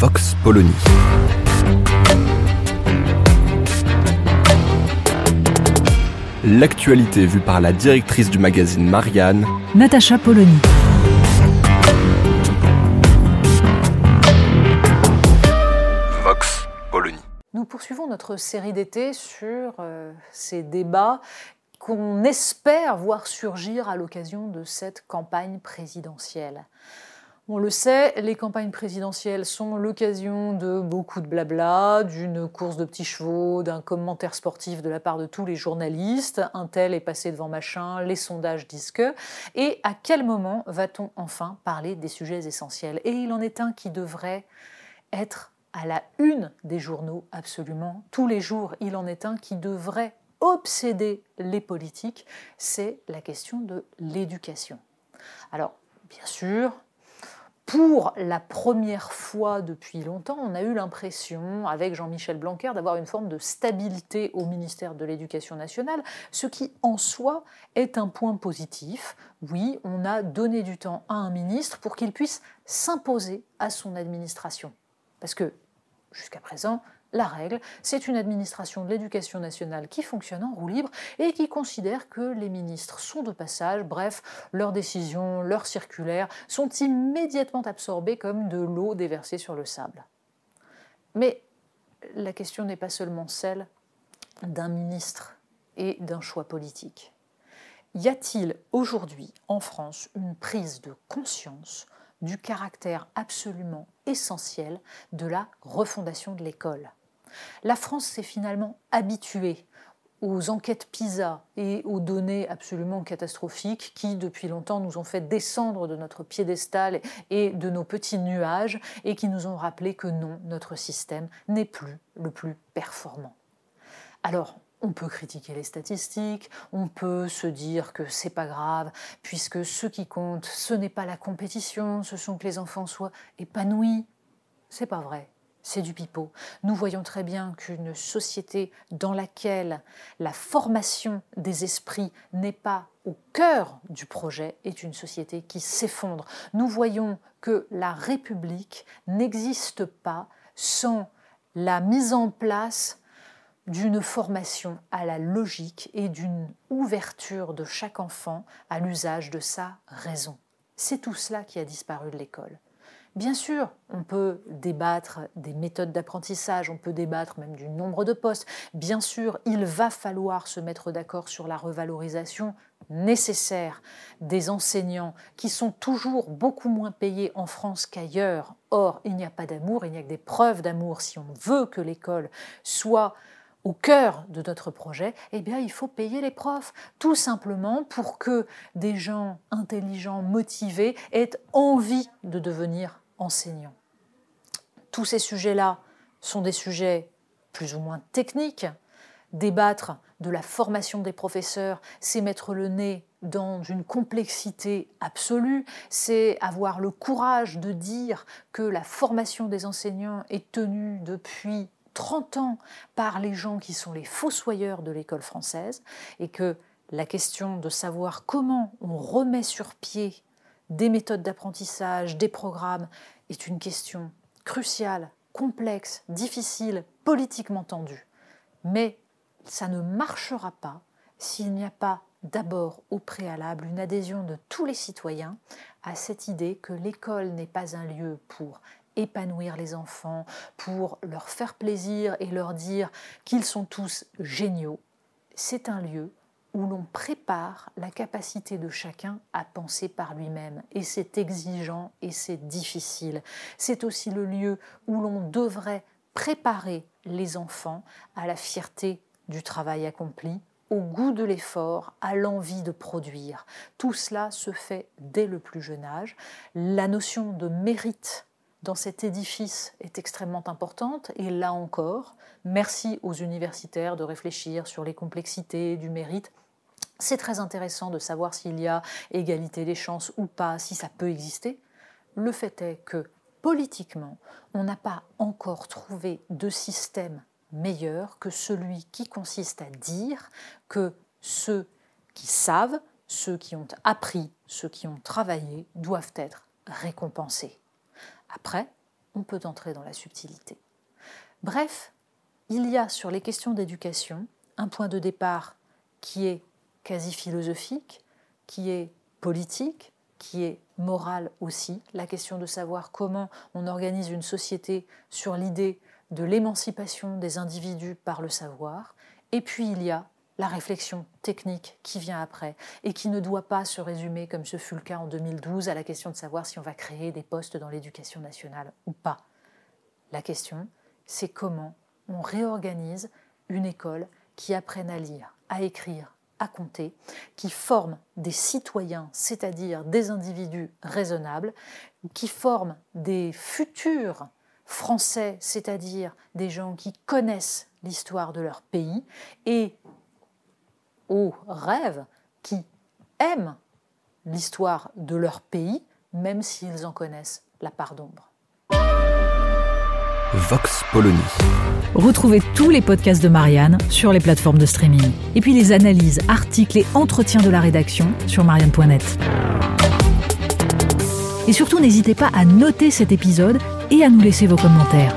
Vox Polony. L'actualité vue par la directrice du magazine Marianne, Natacha Polony. Vox Polony. Nous poursuivons notre série d'été sur euh, ces débats qu'on espère voir surgir à l'occasion de cette campagne présidentielle. On le sait, les campagnes présidentielles sont l'occasion de beaucoup de blabla, d'une course de petits chevaux, d'un commentaire sportif de la part de tous les journalistes. Un tel est passé devant machin, les sondages disent que. Et à quel moment va-t-on enfin parler des sujets essentiels? Et il en est un qui devrait être à la une des journaux absolument. Tous les jours, il en est un qui devrait obséder les politiques, c'est la question de l'éducation. Alors, bien sûr, pour la première fois depuis longtemps, on a eu l'impression, avec Jean-Michel Blanquer, d'avoir une forme de stabilité au ministère de l'Éducation nationale, ce qui en soi est un point positif. Oui, on a donné du temps à un ministre pour qu'il puisse s'imposer à son administration. Parce que, jusqu'à présent, la règle, c'est une administration de l'éducation nationale qui fonctionne en roue libre et qui considère que les ministres sont de passage, bref, leurs décisions, leurs circulaires sont immédiatement absorbées comme de l'eau déversée sur le sable. Mais la question n'est pas seulement celle d'un ministre et d'un choix politique. Y a-t-il aujourd'hui en France une prise de conscience du caractère absolument essentiel de la refondation de l'école? La France s'est finalement habituée aux enquêtes PISA et aux données absolument catastrophiques qui, depuis longtemps, nous ont fait descendre de notre piédestal et de nos petits nuages et qui nous ont rappelé que non, notre système n'est plus le plus performant. Alors, on peut critiquer les statistiques, on peut se dire que c'est pas grave, puisque ce qui compte, ce n'est pas la compétition, ce sont que les enfants soient épanouis. C'est pas vrai c'est du pipeau. Nous voyons très bien qu'une société dans laquelle la formation des esprits n'est pas au cœur du projet est une société qui s'effondre. Nous voyons que la République n'existe pas sans la mise en place d'une formation à la logique et d'une ouverture de chaque enfant à l'usage de sa raison. C'est tout cela qui a disparu de l'école. Bien sûr, on peut débattre des méthodes d'apprentissage, on peut débattre même du nombre de postes. Bien sûr, il va falloir se mettre d'accord sur la revalorisation nécessaire des enseignants qui sont toujours beaucoup moins payés en France qu'ailleurs. Or, il n'y a pas d'amour, il n'y a que des preuves d'amour. Si on veut que l'école soit au cœur de notre projet, eh bien, il faut payer les profs, tout simplement pour que des gens intelligents, motivés, aient envie de devenir enseignants. Tous ces sujets-là sont des sujets plus ou moins techniques. Débattre de la formation des professeurs, c'est mettre le nez dans une complexité absolue, c'est avoir le courage de dire que la formation des enseignants est tenue depuis 30 ans par les gens qui sont les fossoyeurs de l'école française et que la question de savoir comment on remet sur pied des méthodes d'apprentissage, des programmes, est une question cruciale, complexe, difficile, politiquement tendue. Mais ça ne marchera pas s'il n'y a pas d'abord au préalable une adhésion de tous les citoyens à cette idée que l'école n'est pas un lieu pour épanouir les enfants, pour leur faire plaisir et leur dire qu'ils sont tous géniaux. C'est un lieu où l'on prépare la capacité de chacun à penser par lui-même. Et c'est exigeant et c'est difficile. C'est aussi le lieu où l'on devrait préparer les enfants à la fierté du travail accompli, au goût de l'effort, à l'envie de produire. Tout cela se fait dès le plus jeune âge. La notion de mérite dans cet édifice est extrêmement importante et là encore, merci aux universitaires de réfléchir sur les complexités du mérite. C'est très intéressant de savoir s'il y a égalité des chances ou pas, si ça peut exister. Le fait est que politiquement, on n'a pas encore trouvé de système meilleur que celui qui consiste à dire que ceux qui savent, ceux qui ont appris, ceux qui ont travaillé doivent être récompensés. Après, on peut entrer dans la subtilité. Bref, il y a sur les questions d'éducation un point de départ qui est quasi philosophique, qui est politique, qui est moral aussi, la question de savoir comment on organise une société sur l'idée de l'émancipation des individus par le savoir, et puis il y a la réflexion technique qui vient après et qui ne doit pas se résumer, comme ce fut le cas en 2012, à la question de savoir si on va créer des postes dans l'éducation nationale ou pas. La question, c'est comment on réorganise une école qui apprenne à lire, à écrire, à compter, qui forme des citoyens, c'est-à-dire des individus raisonnables, qui forment des futurs Français, c'est-à-dire des gens qui connaissent l'histoire de leur pays, et aux rêves qui aiment l'histoire de leur pays, même s'ils en connaissent la part d'ombre. Vox Polony. Retrouvez tous les podcasts de Marianne sur les plateformes de streaming. Et puis les analyses, articles et entretiens de la rédaction sur marianne.net. Et surtout, n'hésitez pas à noter cet épisode et à nous laisser vos commentaires.